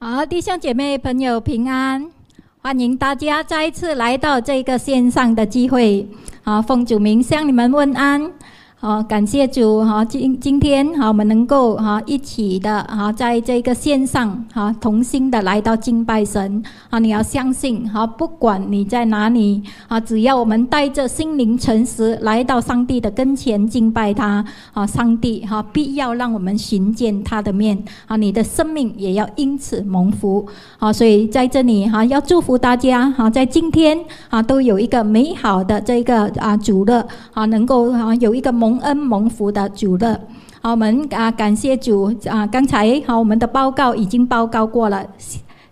好，弟兄姐妹朋友平安，欢迎大家再一次来到这个线上的机会。好，奉主名向你们问安。好，感谢主哈，今今天哈，我们能够哈一起的哈，在这个线上哈，同心的来到敬拜神啊！你要相信哈，不管你在哪里啊，只要我们带着心灵诚实来到上帝的跟前敬拜他啊，上帝哈必要让我们寻见他的面啊，你的生命也要因此蒙福啊！所以在这里哈，要祝福大家哈，在今天啊，都有一个美好的这个啊主乐啊，能够啊有一个蒙。蒙恩蒙福的主乐，好，我们啊感谢主啊！刚才好，我们的报告已经报告过了。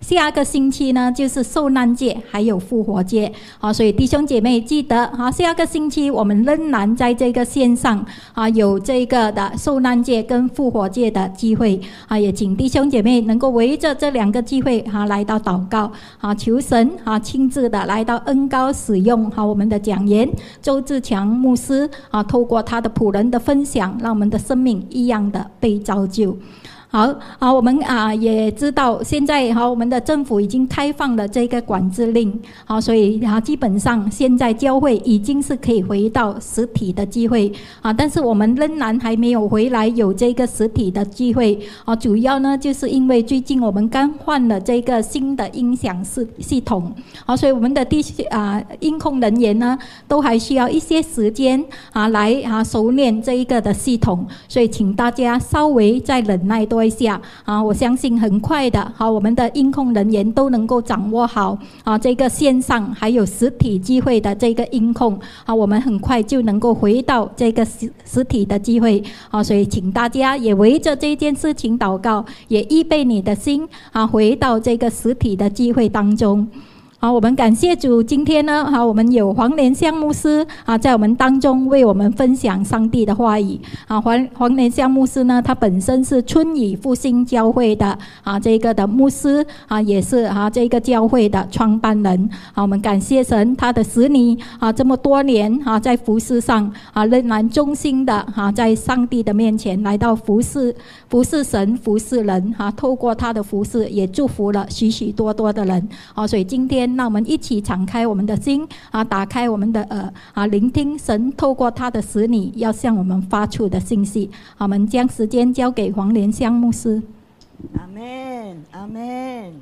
下个星期呢，就是受难节，还有复活节，好，所以弟兄姐妹记得哈，下个星期我们仍然在这个线上啊，有这个的受难节跟复活节的机会。啊，也请弟兄姐妹能够围着这两个机会哈来到祷告。啊，求神啊亲自的来到恩高使用好我们的讲员周志强牧师啊，透过他的仆人的分享，让我们的生命一样的被造就。好好，我们啊也知道，现在哈我们的政府已经开放了这个管制令，好，所以啊基本上现在教会已经是可以回到实体的机会。啊，但是我们仍然还没有回来有这个实体的机会。啊，主要呢就是因为最近我们刚换了这个新的音响系系统，好，所以我们的地啊音控人员呢都还需要一些时间啊来啊熟练这一个的系统，所以请大家稍微再忍耐多。一下啊，我相信很快的，好，我们的音控人员都能够掌握好啊，这个线上还有实体机会的这个音控啊，我们很快就能够回到这个实实体的机会啊，所以请大家也围着这件事情祷告，也预备你的心啊，回到这个实体的机会当中。好，我们感谢主。今天呢，好，我们有黄连香牧师啊，在我们当中为我们分享上帝的话语。啊，黄黄连香牧师呢，他本身是春雨复兴教会的啊，这个的牧师啊，也是啊，这个教会的创办人。啊，我们感谢神，他的使女啊，这么多年啊，在服饰上啊，仍然忠心的啊，在上帝的面前来到服饰，服侍神，服侍人。啊，透过他的服侍，也祝福了许许多多的人。啊，所以今天。那我们一起敞开我们的心啊，打开我们的耳啊，聆听神透过他的使女要向我们发出的信息。好，我们将时间交给黄连香牧师。阿门，阿门，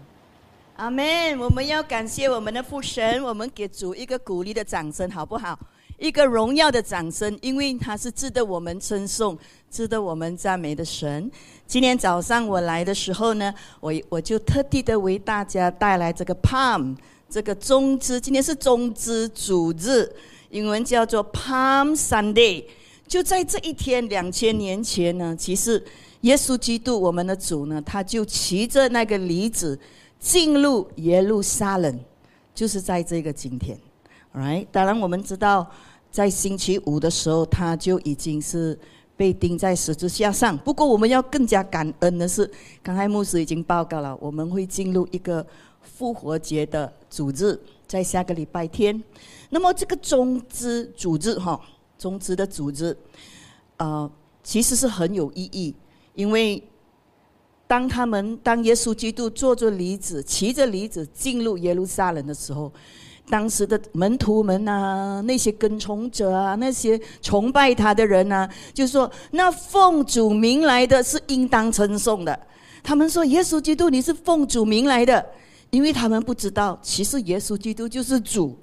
阿门。我们要感谢我们的父神，我们给主一个鼓励的掌声，好不好？一个荣耀的掌声，因为他是值得我们称颂、值得我们赞美的神。今天早上我来的时候呢，我我就特地的为大家带来这个 Palm。这个中之，今天是中之主日，英文叫做 Palm Sunday。就在这一天，两千年前呢，其实耶稣基督我们的主呢，他就骑着那个驴子进入耶路撒冷，就是在这个今天。Right？当然我们知道，在星期五的时候，他就已经是被钉在十字架上。不过我们要更加感恩的是，刚才牧师已经报告了，我们会进入一个。复活节的主日在下个礼拜天，那么这个中之主日哈，中之的主日，呃，其实是很有意义，因为当他们当耶稣基督坐着驴子，骑着驴子进入耶路撒冷的时候，当时的门徒们啊，那些跟从者啊，那些崇拜他的人啊，就说那奉主名来的是应当称颂的。他们说耶稣基督你是奉主名来的。因为他们不知道，其实耶稣基督就是主。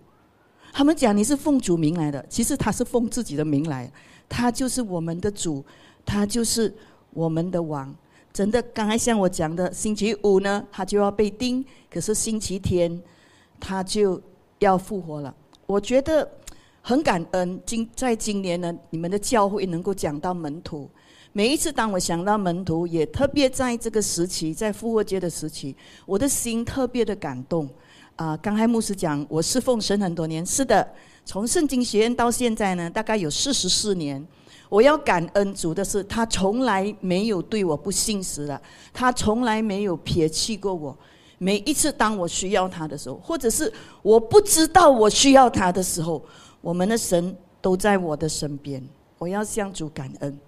他们讲你是奉主名来的，其实他是奉自己的名来，他就是我们的主，他就是我们的王。真的，刚才像我讲的，星期五呢，他就要被钉，可是星期天他就要复活了。我觉得很感恩，今在今年呢，你们的教会能够讲到门徒。每一次当我想到门徒，也特别在这个时期，在复活节的时期，我的心特别的感动。啊，刚才牧师讲，我侍奉神很多年，是的，从圣经学院到现在呢，大概有四十四年。我要感恩主的是，他从来没有对我不信实的，他从来没有撇弃过我。每一次当我需要他的时候，或者是我不知道我需要他的时候，我们的神都在我的身边。我要向主感恩。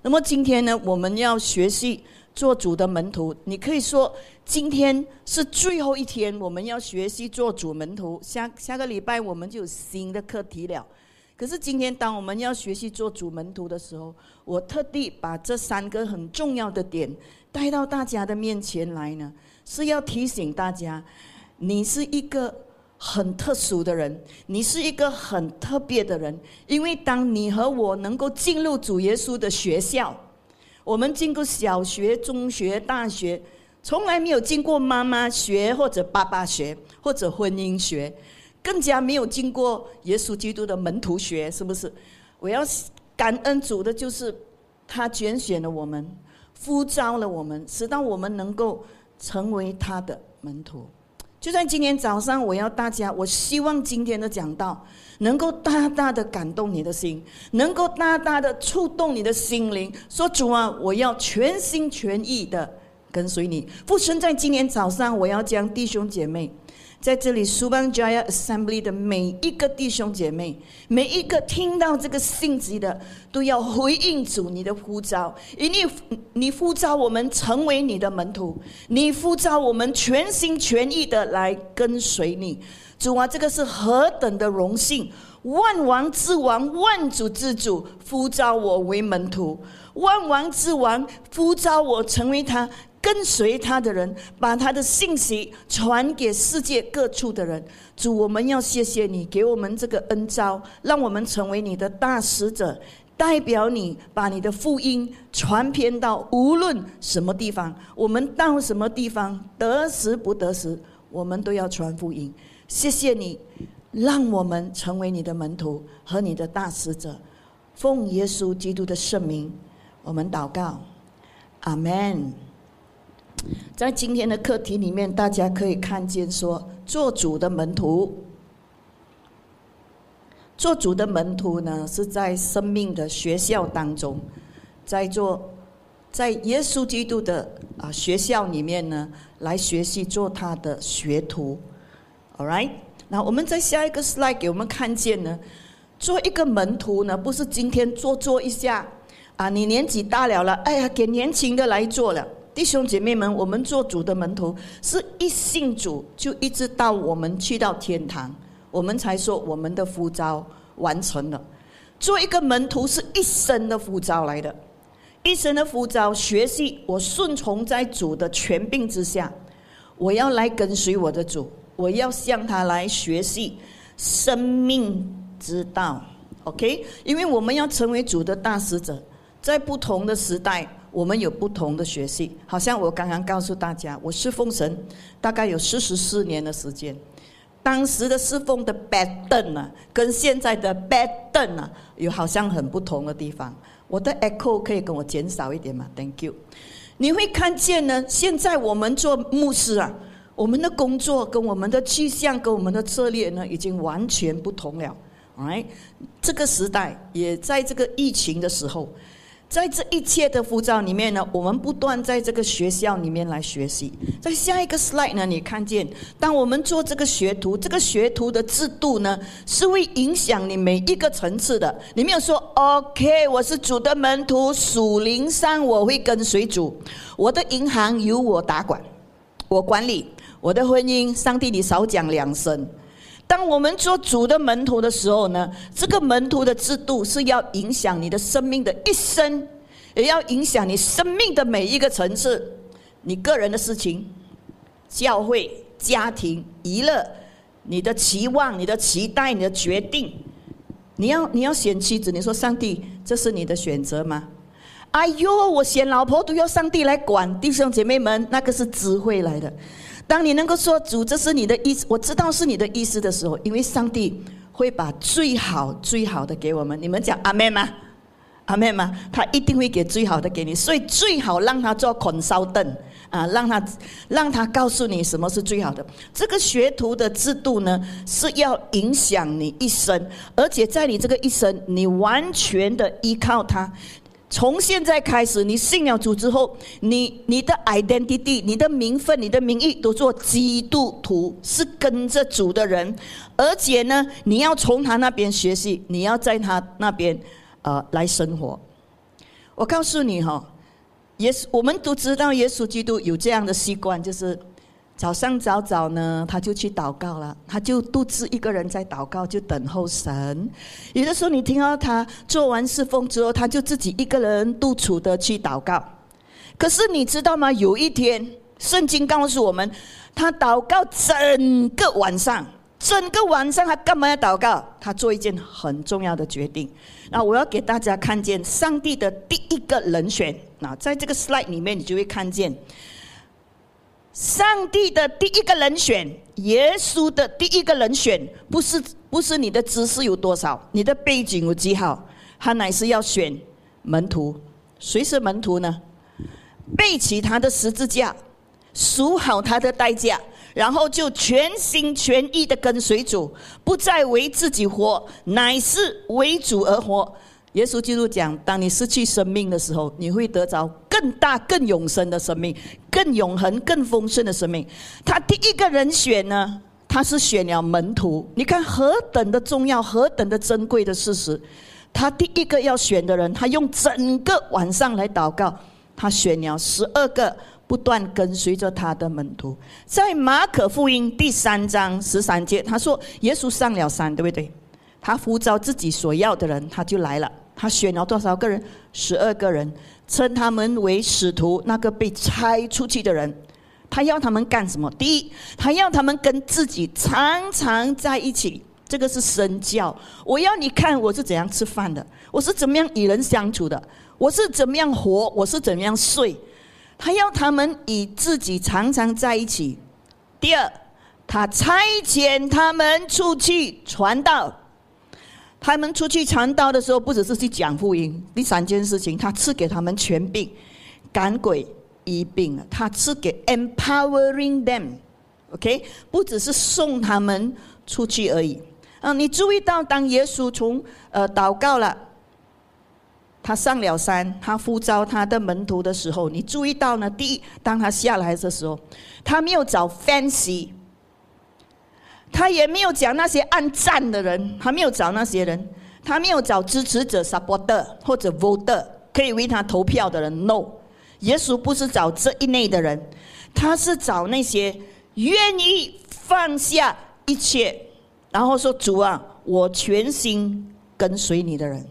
那么今天呢，我们要学习做主的门徒。你可以说，今天是最后一天，我们要学习做主门徒。下下个礼拜我们就有新的课题了。可是今天，当我们要学习做主门徒的时候，我特地把这三个很重要的点带到大家的面前来呢，是要提醒大家，你是一个。很特殊的人，你是一个很特别的人，因为当你和我能够进入主耶稣的学校，我们经过小学、中学、大学，从来没有经过妈妈学或者爸爸学或者婚姻学，更加没有经过耶稣基督的门徒学，是不是？我要感恩主的就是他拣选了我们，呼召了我们，使到我们能够成为他的门徒。就在今天早上，我要大家，我希望今天的讲道能够大大的感动你的心，能够大大的触动你的心灵。说主啊，我要全心全意的跟随你。父神，在今天早上，我要将弟兄姐妹。在这里，Subang Jaya Assembly 的每一个弟兄姐妹，每一个听到这个信息的，都要回应主你的呼召，因为你呼召我们成为你的门徒，你呼召我们全心全意的来跟随你。主啊，这个是何等的荣幸！万王之王、万主之主呼召我为门徒，万王之王呼召我成为他。跟随他的人，把他的信息传给世界各处的人。主，我们要谢谢你，给我们这个恩招，让我们成为你的大使者，代表你把你的福音传遍到无论什么地方。我们到什么地方得时不得时，我们都要传福音。谢谢你，让我们成为你的门徒和你的大使者。奉耶稣基督的圣名，我们祷告，阿门。在今天的课题里面，大家可以看见说，做主的门徒，做主的门徒呢，是在生命的学校当中，在做，在耶稣基督的啊学校里面呢，来学习做他的学徒。All right，那我们在下一个 slide 给我们看见呢，做一个门徒呢，不是今天做做一下，啊，你年纪大了了，哎呀，给年轻的来做了。弟兄姐妹们，我们做主的门徒，是一信主就一直到我们去到天堂，我们才说我们的呼召完成了。做一个门徒是一生的呼召来的，一生的呼召，学习我顺从在主的权柄之下，我要来跟随我的主，我要向他来学习生命之道。OK，因为我们要成为主的大使者，在不同的时代。我们有不同的学习，好像我刚刚告诉大家，我侍奉神大概有四十四年的时间。当时的侍奉的 bad 灯啊，跟现在的 bad 灯啊，有好像很不同的地方。我的 echo 可以跟我减少一点吗？Thank you。你会看见呢，现在我们做牧师啊，我们的工作跟我们的去向跟我们的策略呢，已经完全不同了。哎，这个时代也在这个疫情的时候。在这一切的浮躁里面呢，我们不断在这个学校里面来学习。在下一个 slide 呢，你看见，当我们做这个学徒，这个学徒的制度呢，是会影响你每一个层次的。你没有说 OK，我是主的门徒，属灵上我会跟随主，我的银行由我打管，我管理我的婚姻，上帝你少讲两声。当我们做主的门徒的时候呢，这个门徒的制度是要影响你的生命的一生，也要影响你生命的每一个层次，你个人的事情、教会、家庭、娱乐、你的期望、你的期待、你的决定，你要你要选妻子，你说上帝，这是你的选择吗？哎呦，我选老婆都要上帝来管，弟兄姐妹们，那个是智慧来的。当你能够说主，这是你的意思，我知道是你的意思的时候，因为上帝会把最好最好的给我们。你们讲阿妹吗？阿妹吗？他一定会给最好的给你，所以最好让他做捆烧凳啊，让他让他告诉你什么是最好的。这个学徒的制度呢，是要影响你一生，而且在你这个一生，你完全的依靠他。从现在开始，你信了主之后，你你的 identity、你的名分、你的名义都做基督徒，是跟着主的人，而且呢，你要从他那边学习，你要在他那边呃来生活。我告诉你哈，耶稣我们都知道耶稣基督有这样的习惯，就是早上早早呢，他就去祷告了，他就独自一个人在祷告，就等候神。有的时候你听到他做完侍奉之后，他就自己一个人独处的去祷告。可是你知道吗？有一天，圣经告诉我们，他祷告整个晚上。整个晚上他干嘛要祷告？他做一件很重要的决定。那我要给大家看见上帝的第一个人选。那在这个 slide 里面，你就会看见上帝的第一个人选，耶稣的第一个人选，不是不是你的知识有多少，你的背景有几好，他乃是要选门徒。谁是门徒呢？背起他的十字架，数好他的代价。然后就全心全意的跟随主，不再为自己活，乃是为主而活。耶稣基督讲：当你失去生命的时候，你会得着更大、更永生的生命，更永恒、更丰盛的生命。他第一个人选呢，他是选了门徒。你看何等的重要，何等的珍贵的事实。他第一个要选的人，他用整个晚上来祷告，他选了十二个。不断跟随着他的门徒，在马可福音第三章十三节，他说：“耶稣上了山，对不对？他呼召自己所要的人，他就来了。他选了多少个人？十二个人，称他们为使徒。那个被拆出去的人，他要他们干什么？第一，他要他们跟自己常常在一起。这个是身教。我要你看我是怎样吃饭的，我是怎么样与人相处的，我是怎么样活，我是怎么样睡。”他要他们与自己常常在一起。第二，他差遣他们出去传道。他们出去传道的时候，不只是去讲福音。第三件事情，他赐给他们权柄，赶鬼医病。他赐给 empowering them，OK，不只是送他们出去而已。啊，你注意到，当耶稣从呃祷告了。他上了山，他呼召他的门徒的时候，你注意到呢？第一，当他下来的时候，他没有找 fancy，他也没有讲那些暗战的人，他没有找那些人，他没有找支持者 supporter 或者 voter 可以为他投票的人。No，耶稣不是找这一类的人，他是找那些愿意放下一切，然后说：“主啊，我全心跟随你的人。”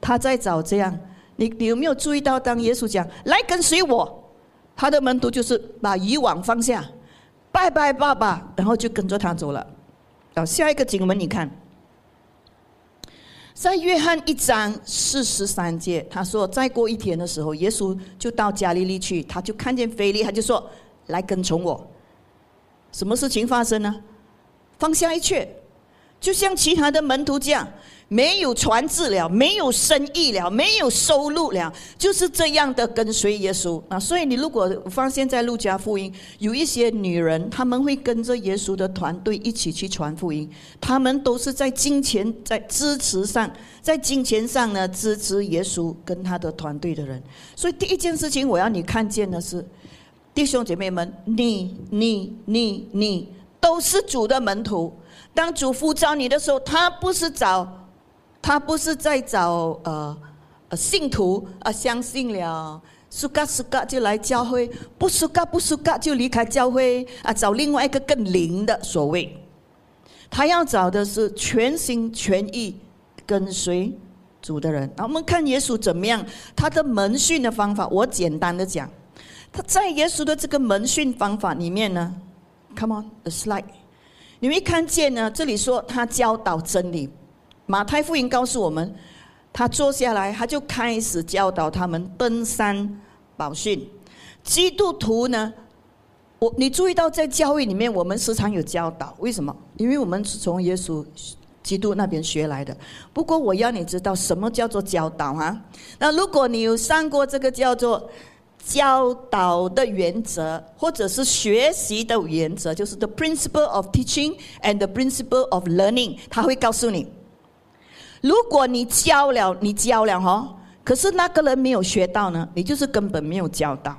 他在找这样，你你有没有注意到？当耶稣讲“来跟随我”，他的门徒就是把以往放下，拜拜爸爸，然后就跟着他走了。好，下一个经文你看，在约翰一章四十三节，他说：“再过一天的时候，耶稣就到加利利去，他就看见菲利，他就说：‘来跟从我。’什么事情发生呢？放下一切，就像其他的门徒这样。”没有传治了，没有生意了，没有收入了，就是这样的跟随耶稣啊！所以你如果发现，在路加福音有一些女人，他们会跟着耶稣的团队一起去传福音，他们都是在金钱在支持上，在金钱上呢支持耶稣跟他的团队的人。所以第一件事情，我要你看见的是，弟兄姐妹们，你你你你都是主的门徒。当主呼召你的时候，他不是找。他不是在找呃呃信徒啊，相信了，苏嘎苏嘎就来教会，不苏嘎不苏嘎就离开教会啊，找另外一个更灵的所谓。他要找的是全心全意跟随主的人。那我们看耶稣怎么样？他的门训的方法，我简单的讲，他在耶稣的这个门训方法里面呢，Come on the slide，你会看见呢，这里说他教导真理。马太福音告诉我们，他坐下来，他就开始教导他们登山宝训。基督徒呢，我你注意到在教会里面，我们时常有教导，为什么？因为我们是从耶稣基督那边学来的。不过我要你知道，什么叫做教导啊？那如果你有上过这个叫做教导的原则，或者是学习的原则，就是 the principle of teaching and the principle of learning，他会告诉你。如果你教了，你教了哈，可是那个人没有学到呢，你就是根本没有教到。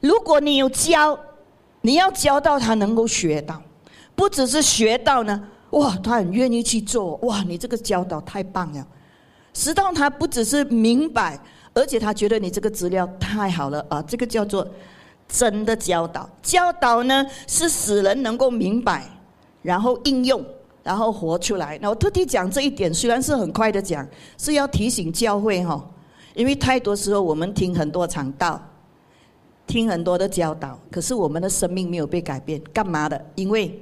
如果你有教，你要教到他能够学到，不只是学到呢，哇，他很愿意去做，哇，你这个教导太棒了。直到他不只是明白，而且他觉得你这个资料太好了啊！这个叫做真的教导。教导呢，是使人能够明白，然后应用，然后活出来。那我特地讲这一点，虽然是很快的讲，是要提醒教会哈，因为太多时候我们听很多场道，听很多的教导，可是我们的生命没有被改变，干嘛的？因为，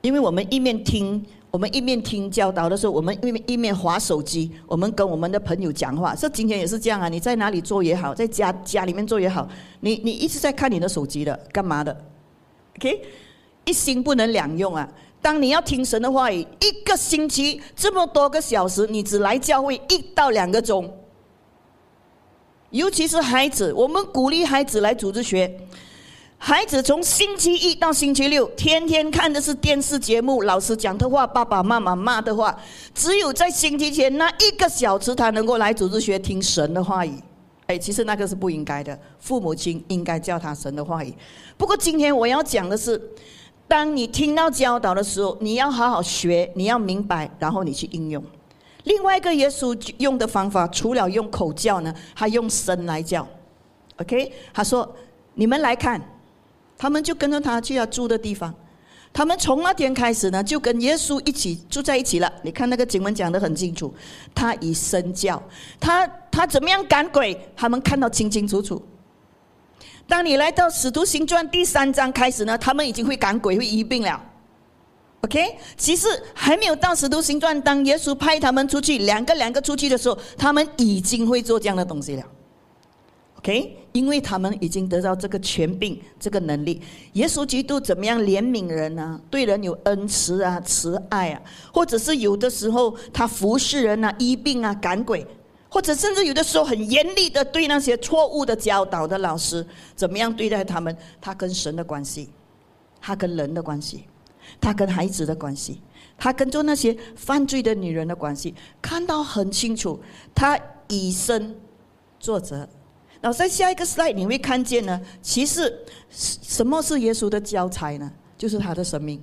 因为我们一面听。我们一面听教导的时候，我们一面一面划手机，我们跟我们的朋友讲话。说今天也是这样啊，你在哪里做也好，在家家里面做也好，你你一直在看你的手机的，干嘛的？OK，一心不能两用啊。当你要听神的话语，一个星期这么多个小时，你只来教会一到两个钟。尤其是孩子，我们鼓励孩子来组织学。孩子从星期一到星期六，天天看的是电视节目，老师讲的话，爸爸妈妈骂的话。只有在星期天那一个小时，他能够来组织学听神的话语。哎，其实那个是不应该的，父母亲应该教他神的话语。不过今天我要讲的是，当你听到教导的时候，你要好好学，你要明白，然后你去应用。另外一个耶稣用的方法，除了用口教呢，还用神来教。OK，他说：“你们来看。”他们就跟着他去要住的地方，他们从那天开始呢，就跟耶稣一起住在一起了。你看那个经文讲得很清楚，他以身教，他他怎么样赶鬼，他们看到清清楚楚。当你来到使徒行传第三章开始呢，他们已经会赶鬼、会医病了。OK，其实还没有到使徒行传，当耶稣派他们出去两个两个出去的时候，他们已经会做这样的东西了。OK，因为他们已经得到这个权柄、这个能力。耶稣基督怎么样怜悯人呢？对人有恩慈啊、慈爱啊，或者是有的时候他服侍人啊、医病啊、赶鬼，或者甚至有的时候很严厉的对那些错误的教导的老师，怎么样对待他们？他跟神的关系，他跟人的关系，他跟孩子的关系，他跟做那些犯罪的女人的关系，看到很清楚。他以身作则。然后在下一个 slide 你会看见呢，其实什么是耶稣的教材呢？就是他的生命。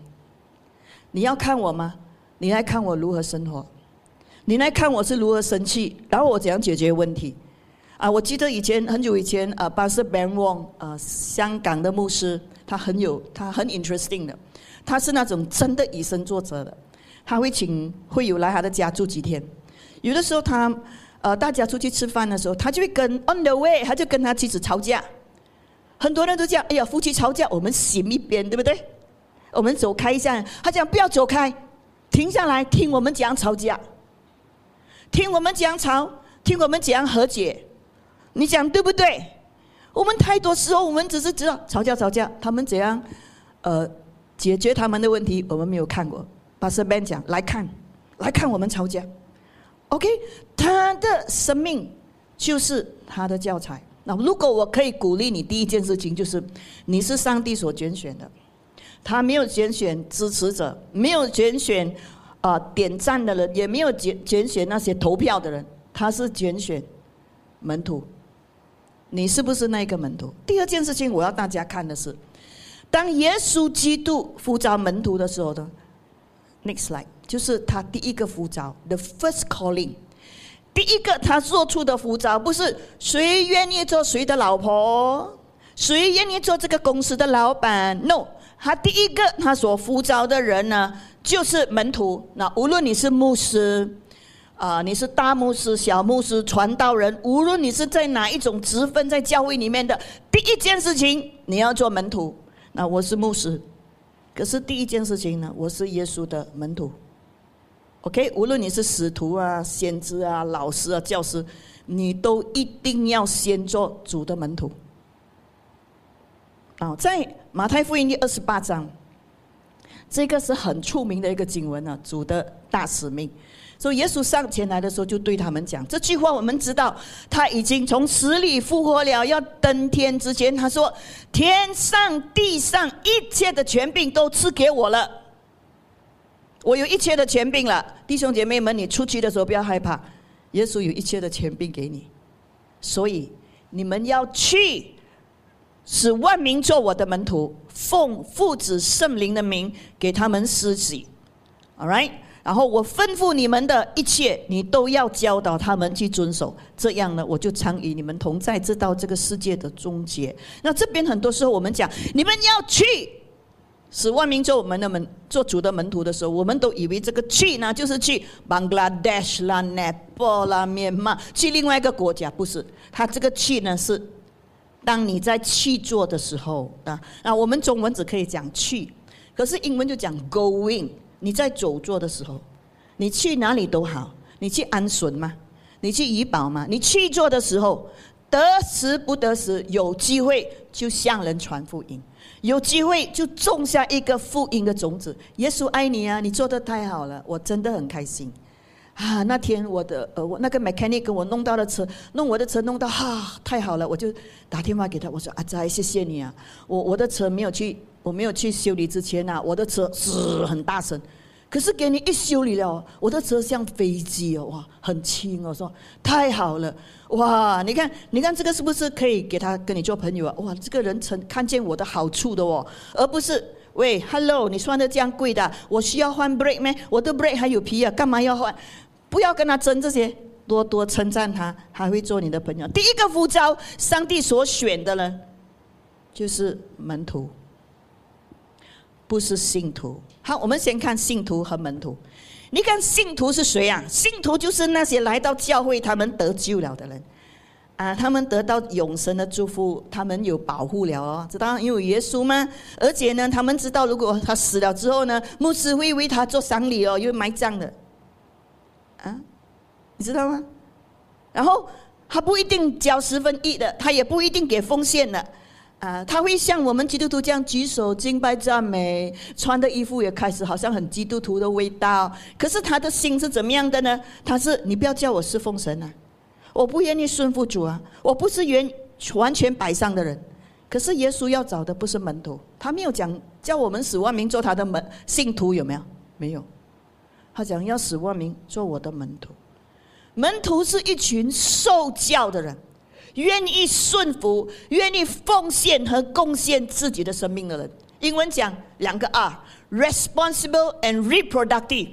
你要看我吗？你来看我如何生活，你来看我是如何生气，然后我怎样解决问题。啊，我记得以前很久以前，啊，巴斯 Ben Wong，呃，香港的牧师，他很有，他很 interesting 的，他是那种真的以身作则的，他会请会友来他的家住几天，有的时候他。呃，大家出去吃饭的时候，他就会跟 on the way，他就跟他妻子吵架。很多人都讲，哎呀，夫妻吵架，我们醒一边，对不对？我们走开一下。他讲不要走开，停下来听我们讲吵架，听我们讲吵，听我们讲和解。你讲对不对？我们太多时候，我们只是知道吵架吵架，他们怎样呃解决他们的问题，我们没有看过。把身边讲来看，来看我们吵架。OK，他的生命就是他的教材。那如果我可以鼓励你，第一件事情就是，你是上帝所拣选的。他没有拣选支持者，没有拣选啊点赞的人，也没有拣拣选那些投票的人。他是拣选门徒。你是不是那个门徒？第二件事情，我要大家看的是，当耶稣基督呼召门徒的时候呢？Next slide。就是他第一个呼召，the first calling，第一个他做出的呼召不是谁愿意做谁的老婆，谁愿意做这个公司的老板，no，他第一个他所呼召的人呢，就是门徒。那无论你是牧师，啊，你是大牧师、小牧师、传道人，无论你是在哪一种职分在教会里面的，第一件事情你要做门徒。那我是牧师，可是第一件事情呢，我是耶稣的门徒。OK，无论你是使徒啊、先知啊、老师啊、教师，你都一定要先做主的门徒。啊，在马太福音第二十八章，这个是很出名的一个经文啊，主的大使命。所以耶稣上前来的时候，就对他们讲这句话。我们知道他已经从死里复活了，要登天之前，他说：“天上地上一切的权柄都赐给我了。”我有一切的权柄了，弟兄姐妹们，你出去的时候不要害怕，耶稣有一切的权柄给你，所以你们要去，使万民做我的门徒，奉父子圣灵的名给他们施洗，All right，然后我吩咐你们的一切，你都要教导他们去遵守。这样呢，我就常与你们同在，直到这个世界的终结。那这边很多时候我们讲，你们要去使万民做我们的门，做主的门徒的时候，我们都以为这个去呢，就是去 Bangladesh 啦、Nepal 啦、缅甸，去另外一个国家，不是？他这个去呢，是当你在去做的时候啊。那我们中文只可以讲去，可是英文就讲 going。你在走做的时候，你去哪里都好，你去安顺吗？你去怡保吗？你去做的时候，得时不得时，有机会就向人传福音，有机会就种下一个福音的种子。耶稣爱你啊！你做的太好了，我真的很开心啊！那天我的呃，我那个 mechanic 给我弄到了车，弄我的车弄到哈，太好了！我就打电话给他，我说阿仔，谢谢你啊！我我的车没有去。我没有去修理之前呐，我的车是很大声，可是给你一修理了，我的车像飞机哦，哇，很轻哦，说太好了，哇，你看，你看这个是不是可以给他跟你做朋友啊？哇，这个人曾看见我的好处的哦，而不是喂，hello，你算的这样贵的，我需要换 break 吗？我的 break 还有皮啊，干嘛要换？不要跟他争这些，多多称赞他，还会做你的朋友。第一个呼召，上帝所选的呢，就是门徒。不是信徒。好，我们先看信徒和门徒。你看信徒是谁啊？信徒就是那些来到教会，他们得救了的人啊，他们得到永生的祝福，他们有保护了哦。知道因为耶稣吗？而且呢，他们知道如果他死了之后呢，牧师会为他做丧礼哦，因为埋葬的啊，你知道吗？然后他不一定交十分一的，他也不一定给奉献的。啊，他会像我们基督徒这样举手敬拜赞美，穿的衣服也开始好像很基督徒的味道。可是他的心是怎么样的呢？他是你不要叫我侍奉神啊，我不愿意顺服主啊，我不是原完全摆上的人。可是耶稣要找的不是门徒，他没有讲叫我们使万民做他的门信徒，有没有？没有，他讲要使万民做我的门徒。门徒是一群受教的人。愿意顺服、愿意奉献和贡献自己的生命的人，英文讲两个 R：responsible and reproductive，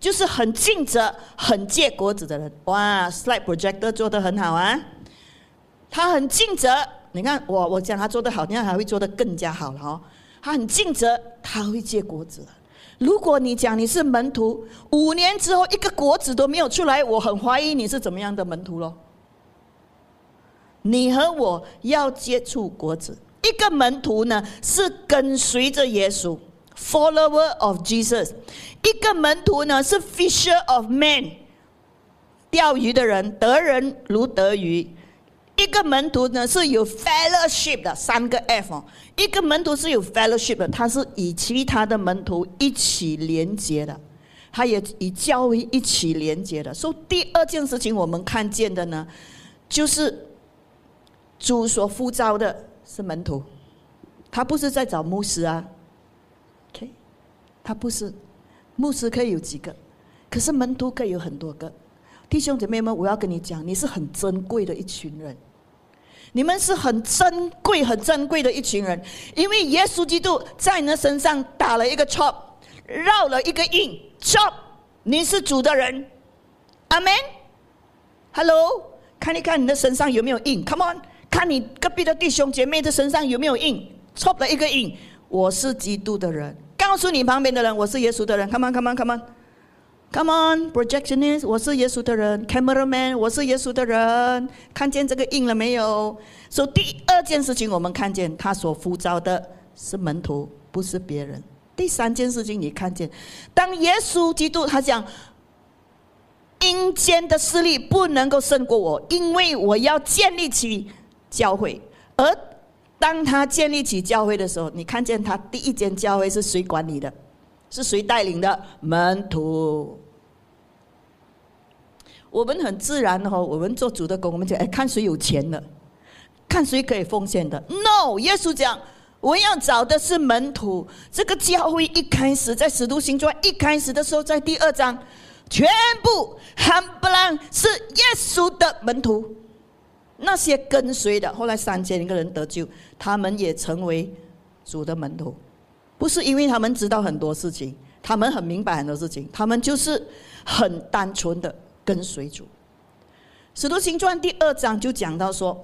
就是很尽责、很借果子的人。哇，slide projector 做的很好啊！他很尽责，你看我我讲他做的好，你看还会做的更加好了哦。他很尽责，他会借果子。如果你讲你是门徒，五年之后一个果子都没有出来，我很怀疑你是怎么样的门徒喽。你和我要接触果子。一个门徒呢，是跟随着耶稣，follower of Jesus。一个门徒呢，是 fisher of men，钓鱼的人，得人如得鱼。一个门徒呢，是有 fellowship 的，三个 F 哦。一个门徒是有 fellowship 的，他是与其他的门徒一起连接的，他也与教会一起连接的。所以第二件事情，我们看见的呢，就是。主所呼召的是门徒，他不是在找牧师啊，OK，他不是，牧师可以有几个，可是门徒可以有很多个。弟兄姐妹们，我要跟你讲，你是很珍贵的一群人，你们是很珍贵、很珍贵的一群人，因为耶稣基督在你的身上打了一个 chop，绕了一个印，chop，你是主的人，阿门。Hello，看一看你的身上有没有印，Come on。看你隔壁的弟兄姐妹的身上有没有印，戳了一个印。我是基督的人，告诉你旁边的人，我是耶稣的人。Come on, come on, come on, come on, projectionist，我是耶稣的人。Cameraman，我是耶稣的人。看见这个印了没有？所以第二件事情，我们看见他所呼召的是门徒，不是别人。第三件事情，你看见，当耶稣基督他讲。阴间的势力不能够胜过我，因为我要建立起。教会，而当他建立起教会的时候，你看见他第一间教会是谁管理的？是谁带领的？门徒。我们很自然的哈，我们做主的工，我们讲哎，看谁有钱的，看谁可以奉献的。No，耶稣讲，我要找的是门徒。这个教会一开始在使徒行传一开始的时候，在第二章，全部含不啷是耶稣的门徒。那些跟随的，后来三千个人得救，他们也成为主的门徒，不是因为他们知道很多事情，他们很明白很多事情，他们就是很单纯的跟随主。使徒行传第二章就讲到说，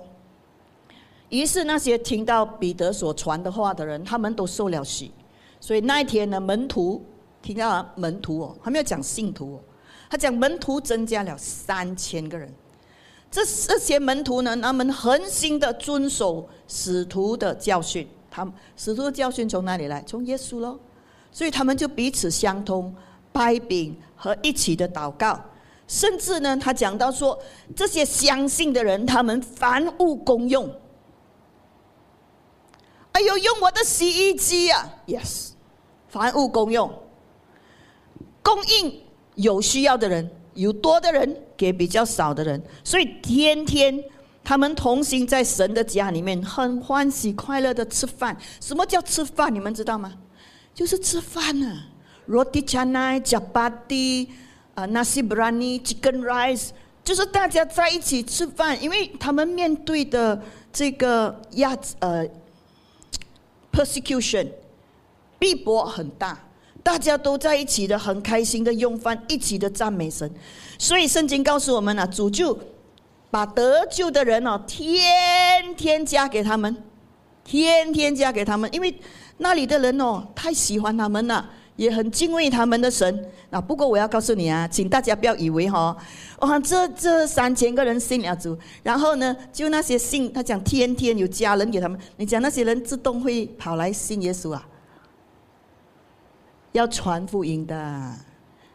于是那些听到彼得所传的话的人，他们都受了洗。所以那一天呢，门徒听到门徒哦，还没有讲信徒哦，他讲门徒增加了三千个人。这这些门徒呢，他们恒心的遵守使徒的教训。他们使徒的教训从哪里来？从耶稣喽。所以他们就彼此相通，掰饼和一起的祷告。甚至呢，他讲到说，这些相信的人，他们凡物公用。哎呦，用我的洗衣机啊！Yes，凡物公用，供应有需要的人，有多的人给比较少的人，所以天天他们同行在神的家里面，很欢喜快乐的吃饭。什么叫吃饭？你们知道吗？就是吃饭啊，roti canai、chapati。啊，nasi biryani、chicken rice，就是大家在一起吃饭，因为他们面对的这个压呃 persecution，逼迫很大，大家都在一起的，很开心的用饭，一起的赞美神。所以圣经告诉我们啊，主就把得救的人哦，天天加给他们，天天加给他们，因为那里的人哦，太喜欢他们了。也很敬畏他们的神啊！不过我要告诉你啊，请大家不要以为哈，哇，这这三千个人信了主，然后呢，就那些信，他讲天天有家人给他们，你讲那些人自动会跑来信耶稣啊？要传福音的，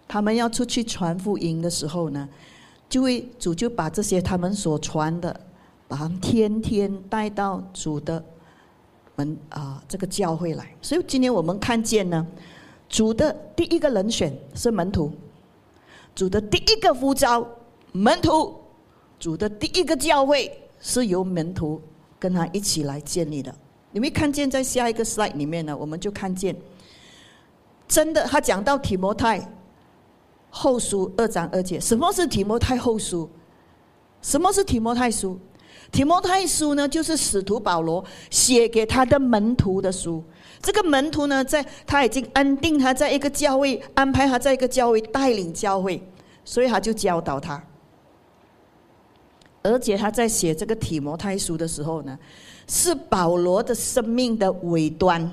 他们要出去传福音的时候呢，就会主就把这些他们所传的，把他们天天带到主的门啊这个教会来。所以今天我们看见呢。主的第一个人选是门徒，主的第一个呼召门徒，主的第一个教会是由门徒跟他一起来建立的。你会看见在下一个 slide 里面呢，我们就看见，真的他讲到提摩太后书二章二节，什么是提摩太后书？什么是提摩太书？提摩太书呢，就是使徒保罗写给他的门徒的书。这个门徒呢，在他已经安定他在一个教会，安排他在一个教会带领教会，所以他就教导他。而且他在写这个提摩太书的时候呢，是保罗的生命的尾端。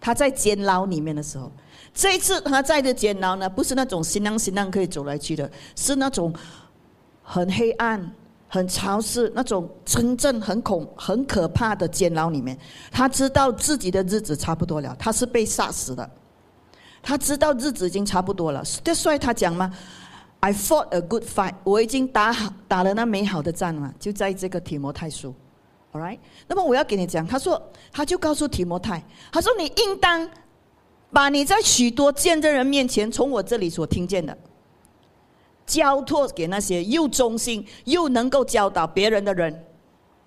他在监牢里面的时候，这一次他在的监牢呢，不是那种新浪新浪可以走来去的，是那种很黑暗。很潮湿，那种真正很恐、很可怕的监牢里面，他知道自己的日子差不多了，他是被杀死的。他知道日子已经差不多了，所以他讲嘛：“I fought a good fight，我已经打好打了那美好的战了。”就在这个提摩太书，All right。那么我要给你讲，他说，他就告诉提摩太，他说：“你应当把你在许多见证人面前从我这里所听见的。”交托给那些又忠心又能够教导别人的人，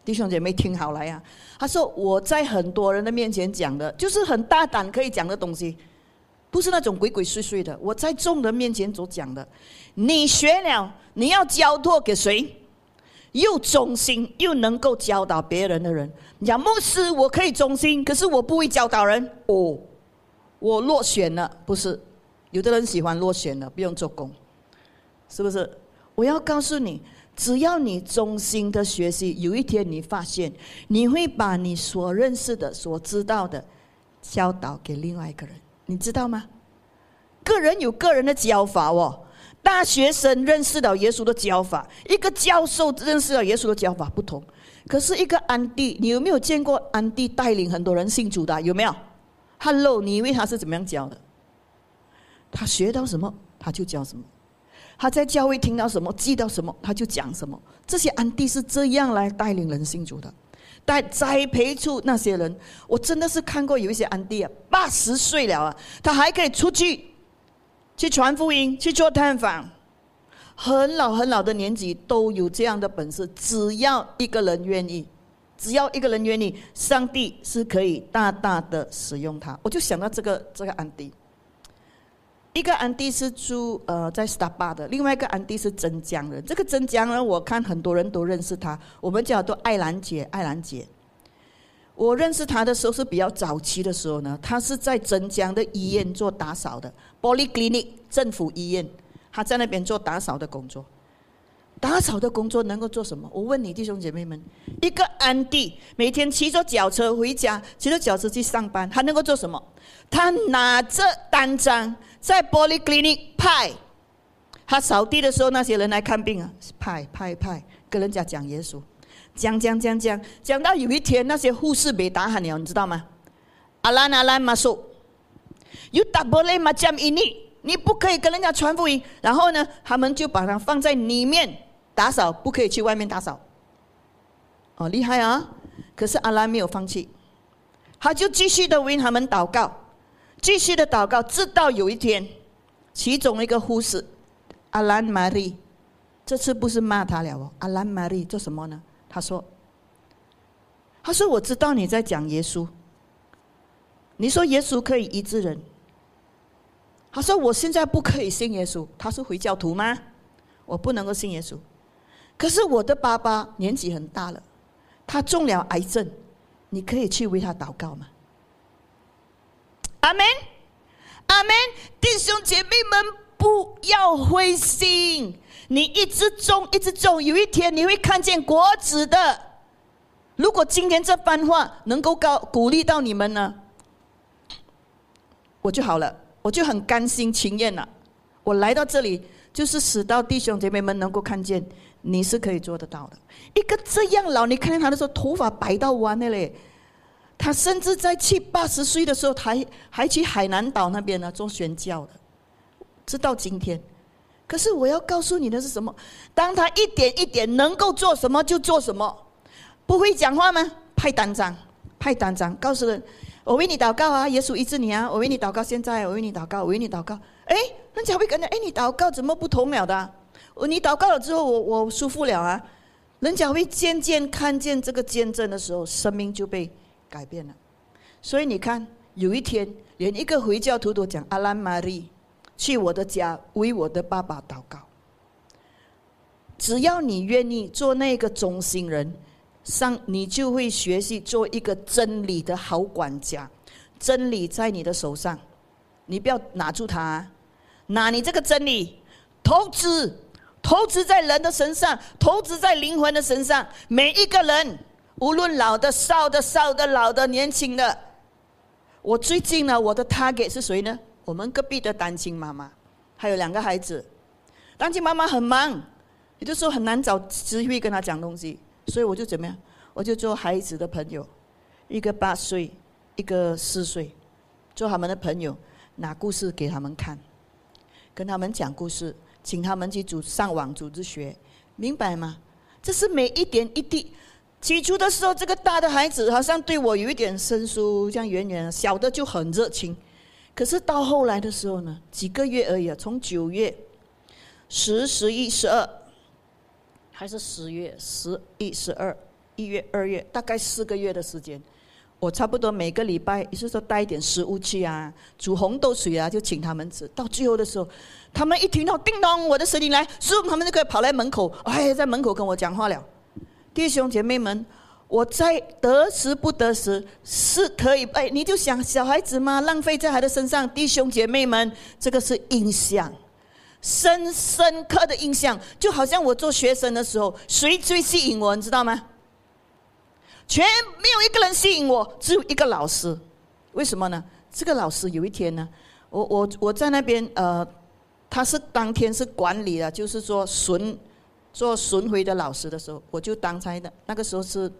弟兄姐妹听好了呀！他说我在很多人的面前讲的，就是很大胆可以讲的东西，不是那种鬼鬼祟祟的。我在众人面前所讲的，你学了，你要交托给谁？又忠心又能够教导别人的人。讲牧师，我可以忠心，可是我不会教导人。哦，我落选了，不是？有的人喜欢落选了，不用做工。是不是？我要告诉你，只要你忠心的学习，有一天你发现，你会把你所认识的、所知道的教导给另外一个人，你知道吗？个人有个人的教法哦。大学生认识了耶稣的教法，一个教授认识了耶稣的教法不同。可是一个安迪，你有没有见过安迪带领很多人信主的？有没有？Hello，你以为他是怎么样教的？他学到什么，他就教什么。他在教会听到什么，记到什么，他就讲什么。这些安迪是这样来带领人信主的，带栽培出那些人。我真的是看过有一些安迪啊，八十岁了啊，他还可以出去去传福音，去做探访。很老很老的年纪都有这样的本事，只要一个人愿意，只要一个人愿意，上帝是可以大大的使用他。我就想到这个这个安迪。一个安迪是住呃在 Starbucks 的，另外一个安迪是真江人。这个真江人，我看很多人都认识他，我们叫做爱兰姐，爱兰姐。我认识他的时候是比较早期的时候呢，他是在镇江的医院做打扫的，Polyclinic 政府医院，他在那边做打扫的工作。打扫的工作能够做什么？我问你弟兄姐妹们，一个安迪每天骑着脚车回家，骑着脚车去上班，他能够做什么？他拿着单张在 Polyclinic 派，他扫地的时候，那些人来看病啊，派派派，跟人家讲耶稣。讲讲讲讲，讲到有一天，那些护士被打喊了，你知道吗？阿兰阿兰马说，You double m a j a m ini，你不可以跟人家传福音。然后呢，他们就把它放在里面打扫，不可以去外面打扫。哦，厉害啊！可是阿兰没有放弃，他就继续的为他们祷告，继续的祷告，直到有一天，其中一个护士阿兰玛丽，这次不是骂他了哦，阿兰玛丽做什么呢？他说：“他说我知道你在讲耶稣。你说耶稣可以医治人。他说我现在不可以信耶稣。他是回教徒吗？我不能够信耶稣。可是我的爸爸年纪很大了，他中了癌症，你可以去为他祷告吗？阿门，阿门，弟兄姐妹们，不要灰心。”你一直种，一直种，有一天你会看见果子的。如果今天这番话能够告鼓励到你们呢，我就好了，我就很甘心情愿了。我来到这里，就是使到弟兄姐妹们能够看见你是可以做得到的。一个这样老，你看见他的时候，头发白到弯的嘞，他甚至在七八十岁的时候，还还去海南岛那边呢做宣教的，直到今天。可是我要告诉你的是什么？当他一点一点能够做什么就做什么，不会讲话吗？派单张，派单张，告诉人，我为你祷告啊，耶稣医治你啊，我为你祷告，现在我为你祷告，我为你祷告。哎，人家会跟着，哎，你祷告怎么不同了的？我你祷告了之后，我我舒服了啊。人家会渐渐看见这个见证的时候，生命就被改变了。所以你看，有一天连一个回教徒都讲阿兰玛丽。去我的家为我的爸爸祷告。只要你愿意做那个中心人，上你就会学习做一个真理的好管家。真理在你的手上，你不要拿住它，啊拿你这个真理，投资，投资在人的身上，投资在灵魂的身上。每一个人，无论老的、少的、少的、老的、年轻的。我最近呢，我的 target 是谁呢？我们隔壁的单亲妈妈，还有两个孩子，单亲妈妈很忙，也就是说很难找机会跟他讲东西，所以我就怎么样？我就做孩子的朋友，一个八岁，一个四岁，做他们的朋友，拿故事给他们看，跟他们讲故事，请他们去组上网组织学，明白吗？这是每一点一滴。起初的时候，这个大的孩子好像对我有一点生疏，这样远远，小的就很热情。可是到后来的时候呢，几个月而已啊，从九月、十、十一、十二，还是十月、十一、十二、一月、二月，大概四个月的时间，我差不多每个礼拜，也是说带一点食物去啊，煮红豆水啊，就请他们吃。到最后的时候，他们一听到叮咚我的声音来，所以他们就可以跑来门口，哎，在门口跟我讲话了，弟兄姐妹们。我在得时不得时是可以哎，你就想小孩子嘛？浪费在孩子身上，弟兄姐妹们，这个是印象，深深刻的印象，就好像我做学生的时候，谁最吸引我，你知道吗？全没有一个人吸引我，只有一个老师，为什么呢？这个老师有一天呢，我我我在那边呃，他是当天是管理的，就是说巡。做巡回的老师的时候，我就当差的。那个时候是，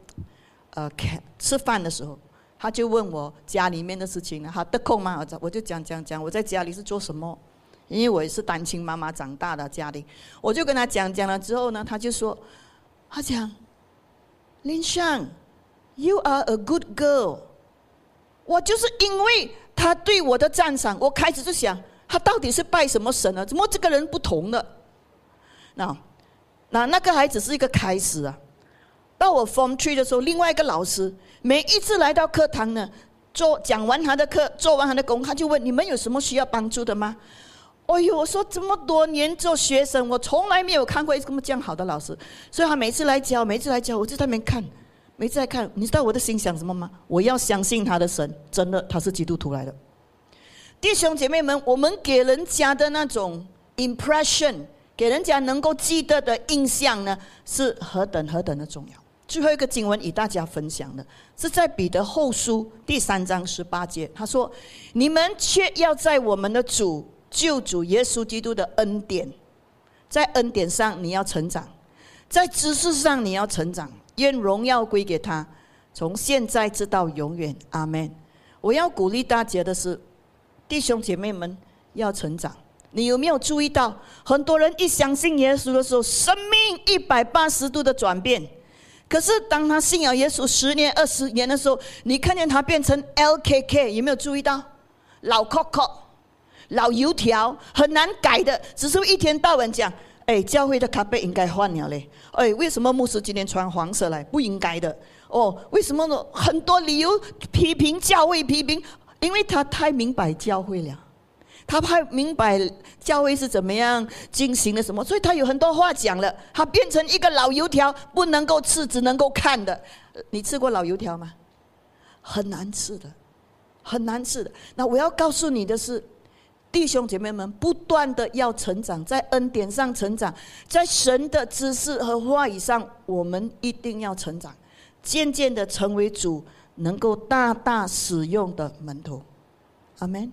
呃，开吃饭的时候，他就问我家里面的事情，他得空吗？我我就讲讲讲，我在家里是做什么？因为我也是单亲妈妈长大的家里，我就跟他讲讲了之后呢，他就说，他讲，林香，You are a good girl。我就是因为他对我的赞赏，我开始就想，他到底是拜什么神呢？怎么这个人不同的？那。那那个孩子是一个开始啊！到我 Form Three 的时候，另外一个老师每一次来到课堂呢，做讲完他的课，做完他的工，他就问：你们有什么需要帮助的吗？哎呦，我说这么多年做学生，我从来没有看过一个这么这样好的老师。所以他每次来教，每次来教，我就在那边看，没在看。你知道我的心想什么吗？我要相信他的神，真的他是基督徒来的。弟兄姐妹们，我们给人家的那种 impression，给人家能够记得的印象呢，是何等何等的重要。最后一个经文与大家分享的是在彼得后书第三章十八节，他说：“你们却要在我们的主救主耶稣基督的恩典，在恩典上你要成长，在知识上你要成长，愿荣耀归给他，从现在直到永远。阿门。”我要鼓励大家的是，弟兄姐妹们要成长。你有没有注意到，很多人一相信耶稣的时候，生命一百八十度的转变？可是，当他信仰耶稣十年、二十年的时候，你看见他变成 LKK，有没有注意到？老 Coco，老油条，很难改的，只是一天到晚讲：“哎，教会的咖啡应该换了嘞。”哎，为什么牧师今天穿黄色来？不应该的。哦，为什么呢？很多理由批评教会，批评，因为他太明白教会了。他太明白教会是怎么样进行的什么，所以他有很多话讲了。他变成一个老油条，不能够吃，只能够看的。你吃过老油条吗？很难吃的，很难吃的。那我要告诉你的是，弟兄姐妹们，不断的要成长，在恩典上成长，在神的知识和话语上，我们一定要成长，渐渐的成为主能够大大使用的门徒。阿门。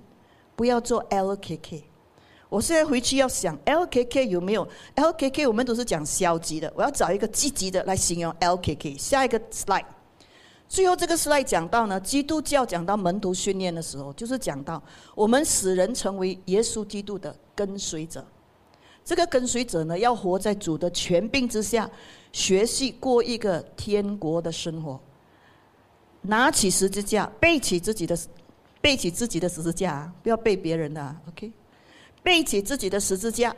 不要做 LKK，我现在回去要想 LKK 有没有 LKK，我们都是讲消极的，我要找一个积极的来形容 LKK。下一个 slide，最后这个 slide 讲到呢，基督教讲到门徒训练的时候，就是讲到我们使人成为耶稣基督的跟随者。这个跟随者呢，要活在主的权柄之下，学习过一个天国的生活，拿起十字架，背起自己的。背起自己的十字架，不要背别人的，OK？背起自己的十字架，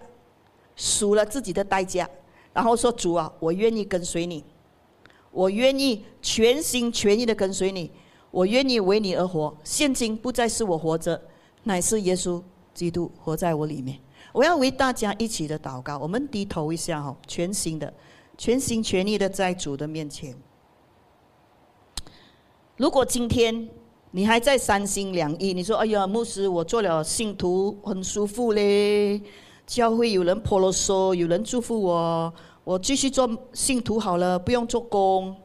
数了自己的代价，然后说：“主啊，我愿意跟随你，我愿意全心全意的跟随你，我愿意为你而活。现今不再是我活着，乃是耶稣基督活在我里面。我要为大家一起的祷告，我们低头一下哈，全心的、全心全意的在主的面前。如果今天，你还在三心两意？你说：“哎呀，牧师，我做了信徒很舒服嘞，教会有人泼了说，有人祝福我，我继续做信徒好了，不用做工。”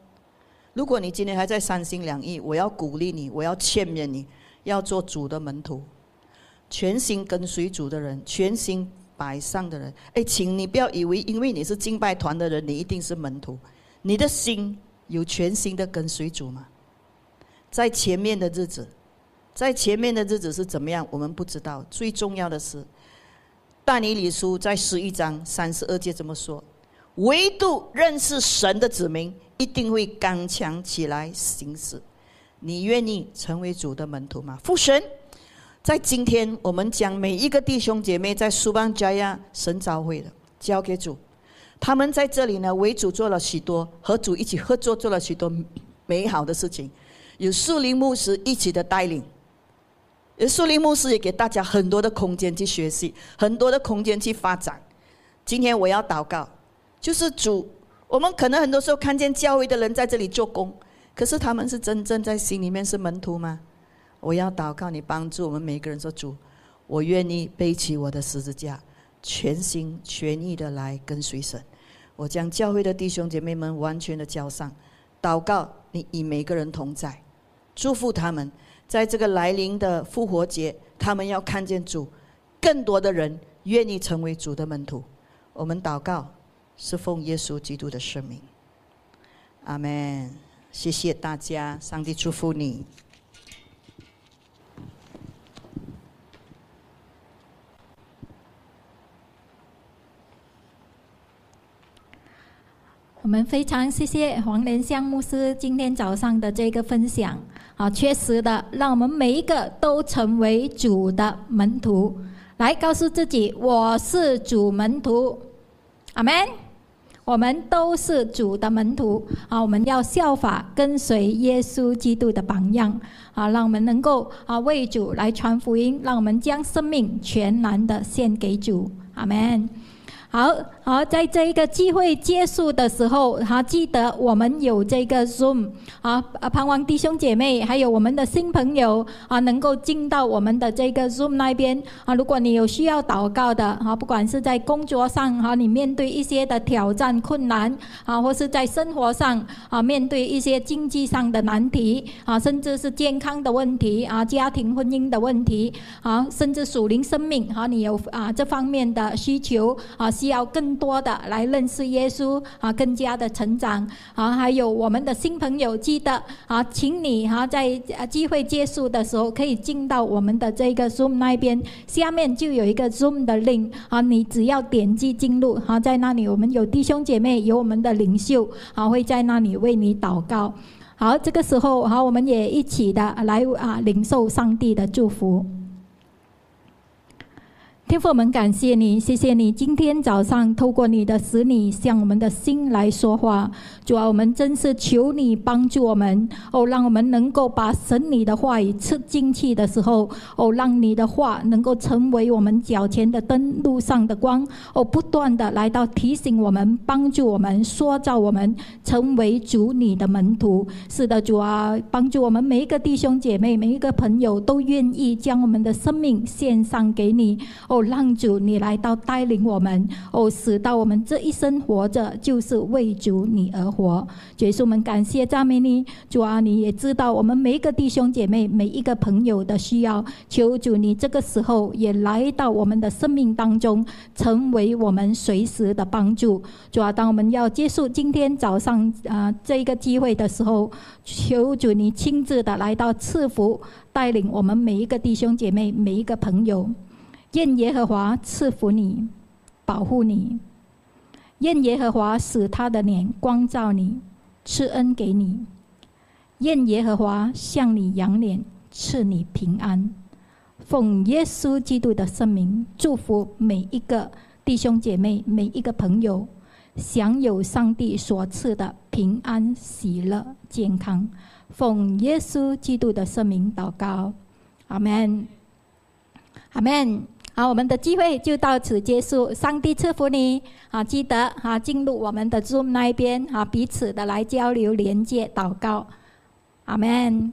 如果你今天还在三心两意，我要鼓励你，我要劝勉你，要做主的门徒，全心跟随主的人，全心摆上的人。哎，请你不要以为因为你是敬拜团的人，你一定是门徒。你的心有全心的跟随主吗？在前面的日子，在前面的日子是怎么样？我们不知道。最重要的是，但尼里书在十一章三十二节这么说：唯独认识神的子民，一定会刚强起来行事。你愿意成为主的门徒吗？父神，在今天，我们将每一个弟兄姐妹在苏邦加亚神召会的交给主，他们在这里呢，为主做了许多，和主一起合作做了许多美好的事情。有树林牧师一起的带领，有树林牧师也给大家很多的空间去学习，很多的空间去发展。今天我要祷告，就是主，我们可能很多时候看见教会的人在这里做工，可是他们是真正在心里面是门徒吗？我要祷告你帮助我们每个人说主，我愿意背起我的十字架，全心全意的来跟随神。我将教会的弟兄姐妹们完全的交上，祷告你与每个人同在。祝福他们，在这个来临的复活节，他们要看见主，更多的人愿意成为主的门徒。我们祷告，是奉耶稣基督的圣名。阿门。谢谢大家，上帝祝福你。我们非常谢谢黄连香牧师今天早上的这个分享，啊，确实的，让我们每一个都成为主的门徒，来告诉自己我是主门徒，阿门。我们都是主的门徒，啊，我们要效法跟随耶稣基督的榜样，啊，让我们能够啊为主来传福音，让我们将生命全然的献给主，阿门。好好，在这一个机会结束的时候，哈，记得我们有这个 Zoom 啊，盼望弟兄姐妹还有我们的新朋友啊，能够进到我们的这个 Zoom 那边啊。如果你有需要祷告的啊，不管是在工作上哈，你面对一些的挑战困难啊，或是在生活上啊，面对一些经济上的难题啊，甚至是健康的问题啊，家庭婚姻的问题啊，甚至属灵生命哈，你有啊这方面的需求啊。要更多的来认识耶稣啊，更加的成长啊，还有我们的新朋友，记得啊，请你哈在机会结束的时候可以进到我们的这个 Zoom 那边，下面就有一个 Zoom 的 link 啊，你只要点击进入啊，在那里我们有弟兄姐妹，有我们的领袖啊，会在那里为你祷告。好，这个时候好，我们也一起的来啊，领受上帝的祝福。天父，我们感谢你，谢谢你今天早上透过你的使女向我们的心来说话。主啊，我们真是求你帮助我们哦，让我们能够把神你的话语吃进去的时候哦，让你的话能够成为我们脚前的灯，路上的光哦，不断的来到提醒我们，帮助我们，塑造我们，成为主你的门徒。是的，主啊，帮助我们每一个弟兄姐妹，每一个朋友都愿意将我们的生命献上给你哦。哦，让主你来到带领我们，哦，使到我们这一生活着就是为主你而活。主耶稣，我们感谢赞美你。主啊，你也知道我们每一个弟兄姐妹、每一个朋友的需要。求主你这个时候也来到我们的生命当中，成为我们随时的帮助。主啊，当我们要结束今天早上啊这一个机会的时候，求主你亲自的来到赐福，带领我们每一个弟兄姐妹、每一个朋友。愿耶和华赐福你，保护你；愿耶和华使他的脸光照你，赐恩给你；愿耶和华向你扬脸，赐你平安。奉耶稣基督的圣名，祝福每一个弟兄姐妹、每一个朋友，享有上帝所赐的平安、喜乐、健康。奉耶稣基督的圣名祷告，阿门，阿门。好，我们的机会就到此结束。上帝赐福你，啊，记得啊，进入我们的 Zoom 那一边，啊，彼此的来交流、连接、祷告。阿门。